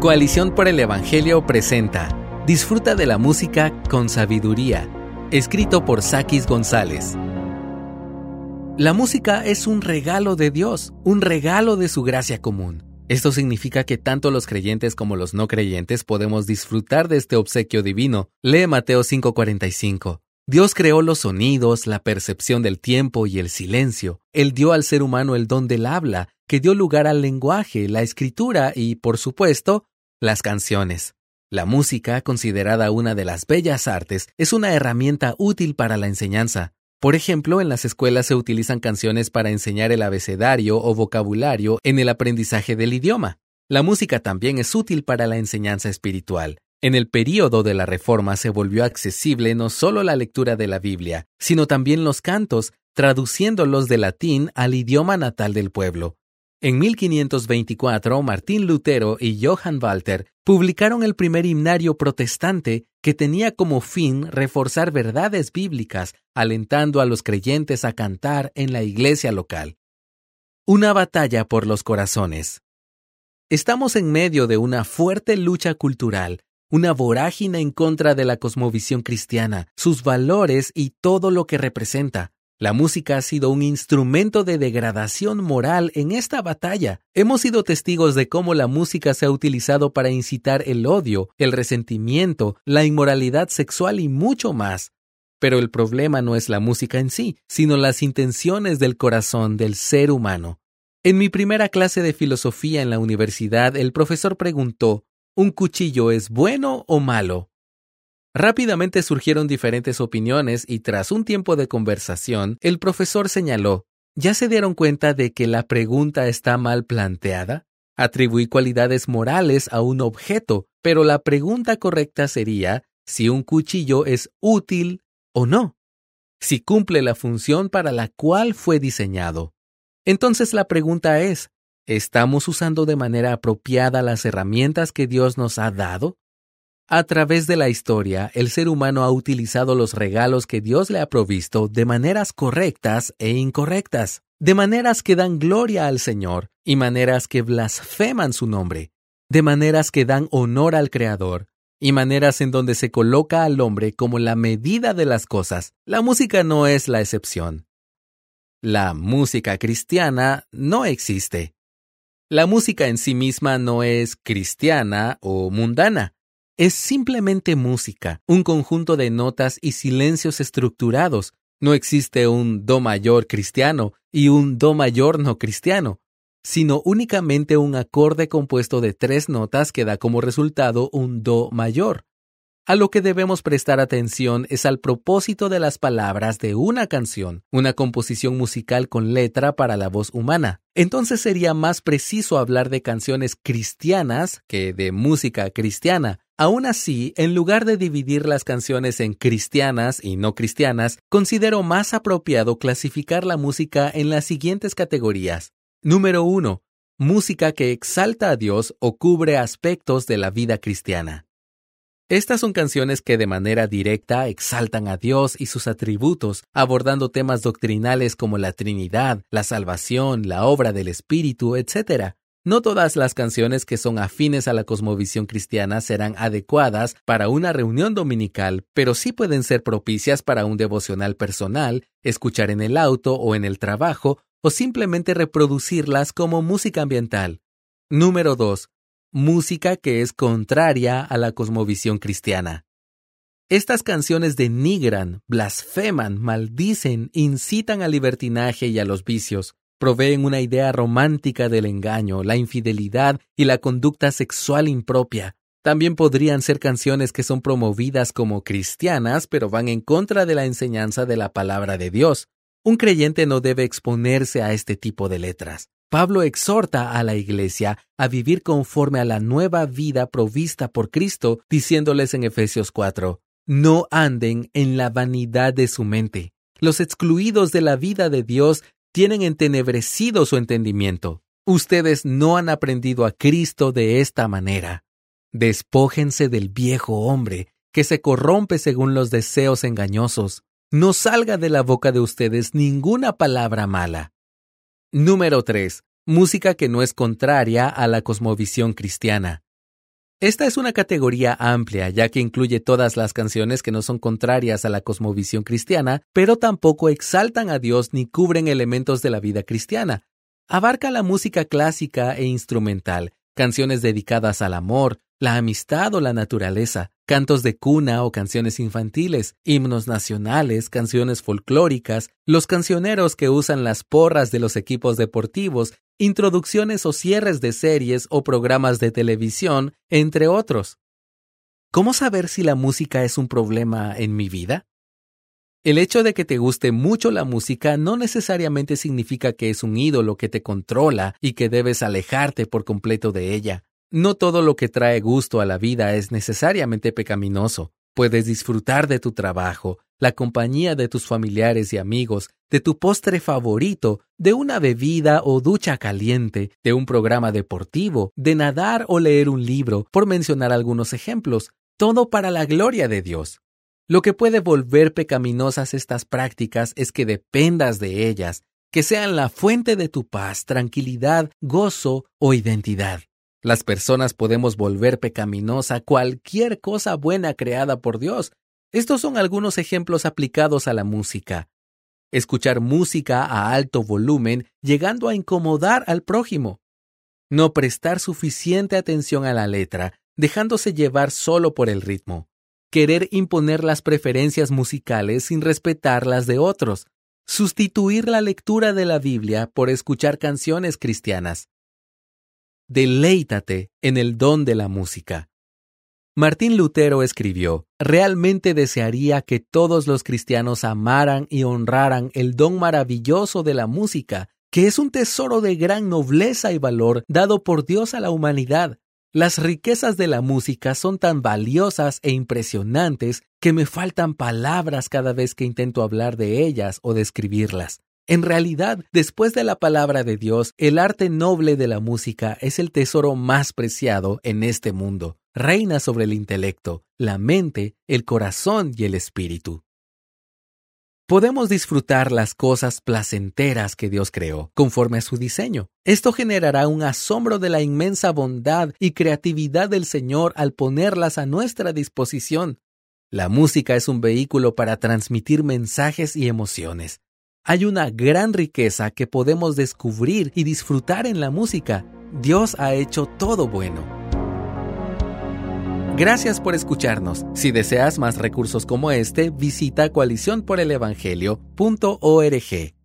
Coalición por el Evangelio presenta Disfruta de la música con sabiduría, escrito por Sakis González. La música es un regalo de Dios, un regalo de su gracia común. Esto significa que tanto los creyentes como los no creyentes podemos disfrutar de este obsequio divino. Lee Mateo 5:45. Dios creó los sonidos, la percepción del tiempo y el silencio. Él dio al ser humano el don del habla, que dio lugar al lenguaje, la escritura y, por supuesto, las canciones. La música, considerada una de las bellas artes, es una herramienta útil para la enseñanza. Por ejemplo, en las escuelas se utilizan canciones para enseñar el abecedario o vocabulario en el aprendizaje del idioma. La música también es útil para la enseñanza espiritual. En el período de la Reforma se volvió accesible no solo la lectura de la Biblia, sino también los cantos, traduciéndolos de latín al idioma natal del pueblo. En 1524, Martín Lutero y Johann Walter publicaron el primer himnario protestante que tenía como fin reforzar verdades bíblicas, alentando a los creyentes a cantar en la iglesia local. Una batalla por los corazones. Estamos en medio de una fuerte lucha cultural, una vorágine en contra de la cosmovisión cristiana, sus valores y todo lo que representa. La música ha sido un instrumento de degradación moral en esta batalla. Hemos sido testigos de cómo la música se ha utilizado para incitar el odio, el resentimiento, la inmoralidad sexual y mucho más. Pero el problema no es la música en sí, sino las intenciones del corazón del ser humano. En mi primera clase de filosofía en la universidad, el profesor preguntó, ¿Un cuchillo es bueno o malo? Rápidamente surgieron diferentes opiniones y tras un tiempo de conversación, el profesor señaló, ¿ya se dieron cuenta de que la pregunta está mal planteada? Atribuí cualidades morales a un objeto, pero la pregunta correcta sería si un cuchillo es útil o no, si cumple la función para la cual fue diseñado. Entonces la pregunta es, ¿estamos usando de manera apropiada las herramientas que Dios nos ha dado? A través de la historia, el ser humano ha utilizado los regalos que Dios le ha provisto de maneras correctas e incorrectas, de maneras que dan gloria al Señor y maneras que blasfeman su nombre, de maneras que dan honor al Creador y maneras en donde se coloca al hombre como la medida de las cosas. La música no es la excepción. La música cristiana no existe. La música en sí misma no es cristiana o mundana es simplemente música, un conjunto de notas y silencios estructurados. No existe un Do mayor cristiano y un Do mayor no cristiano, sino únicamente un acorde compuesto de tres notas que da como resultado un Do mayor. A lo que debemos prestar atención es al propósito de las palabras de una canción, una composición musical con letra para la voz humana. Entonces sería más preciso hablar de canciones cristianas que de música cristiana. Aún así, en lugar de dividir las canciones en cristianas y no cristianas, considero más apropiado clasificar la música en las siguientes categorías. Número 1. Música que exalta a Dios o cubre aspectos de la vida cristiana. Estas son canciones que de manera directa exaltan a Dios y sus atributos, abordando temas doctrinales como la Trinidad, la salvación, la obra del Espíritu, etc. No todas las canciones que son afines a la cosmovisión cristiana serán adecuadas para una reunión dominical, pero sí pueden ser propicias para un devocional personal, escuchar en el auto o en el trabajo, o simplemente reproducirlas como música ambiental. Número 2 música que es contraria a la cosmovisión cristiana. Estas canciones denigran, blasfeman, maldicen, incitan al libertinaje y a los vicios, proveen una idea romántica del engaño, la infidelidad y la conducta sexual impropia. También podrían ser canciones que son promovidas como cristianas, pero van en contra de la enseñanza de la palabra de Dios. Un creyente no debe exponerse a este tipo de letras. Pablo exhorta a la iglesia a vivir conforme a la nueva vida provista por Cristo, diciéndoles en Efesios 4, no anden en la vanidad de su mente. Los excluidos de la vida de Dios tienen entenebrecido su entendimiento. Ustedes no han aprendido a Cristo de esta manera. Despójense del viejo hombre, que se corrompe según los deseos engañosos. No salga de la boca de ustedes ninguna palabra mala Número 3. Música que no es contraria a la cosmovisión cristiana. Esta es una categoría amplia, ya que incluye todas las canciones que no son contrarias a la cosmovisión cristiana, pero tampoco exaltan a Dios ni cubren elementos de la vida cristiana. Abarca la música clásica e instrumental, canciones dedicadas al amor, la amistad o la naturaleza, cantos de cuna o canciones infantiles, himnos nacionales, canciones folclóricas, los cancioneros que usan las porras de los equipos deportivos, introducciones o cierres de series o programas de televisión, entre otros. ¿Cómo saber si la música es un problema en mi vida? El hecho de que te guste mucho la música no necesariamente significa que es un ídolo que te controla y que debes alejarte por completo de ella. No todo lo que trae gusto a la vida es necesariamente pecaminoso. Puedes disfrutar de tu trabajo, la compañía de tus familiares y amigos, de tu postre favorito, de una bebida o ducha caliente, de un programa deportivo, de nadar o leer un libro, por mencionar algunos ejemplos, todo para la gloria de Dios. Lo que puede volver pecaminosas estas prácticas es que dependas de ellas, que sean la fuente de tu paz, tranquilidad, gozo o identidad. Las personas podemos volver pecaminosa cualquier cosa buena creada por Dios. Estos son algunos ejemplos aplicados a la música. Escuchar música a alto volumen llegando a incomodar al prójimo. No prestar suficiente atención a la letra, dejándose llevar solo por el ritmo querer imponer las preferencias musicales sin respetar las de otros, sustituir la lectura de la Biblia por escuchar canciones cristianas. Deleítate en el don de la música. Martín Lutero escribió, Realmente desearía que todos los cristianos amaran y honraran el don maravilloso de la música, que es un tesoro de gran nobleza y valor dado por Dios a la humanidad, las riquezas de la música son tan valiosas e impresionantes que me faltan palabras cada vez que intento hablar de ellas o describirlas. En realidad, después de la palabra de Dios, el arte noble de la música es el tesoro más preciado en este mundo. Reina sobre el intelecto, la mente, el corazón y el espíritu podemos disfrutar las cosas placenteras que Dios creó, conforme a su diseño. Esto generará un asombro de la inmensa bondad y creatividad del Señor al ponerlas a nuestra disposición. La música es un vehículo para transmitir mensajes y emociones. Hay una gran riqueza que podemos descubrir y disfrutar en la música. Dios ha hecho todo bueno. Gracias por escucharnos. Si deseas más recursos como este, visita coaliciónporelevangelio.org.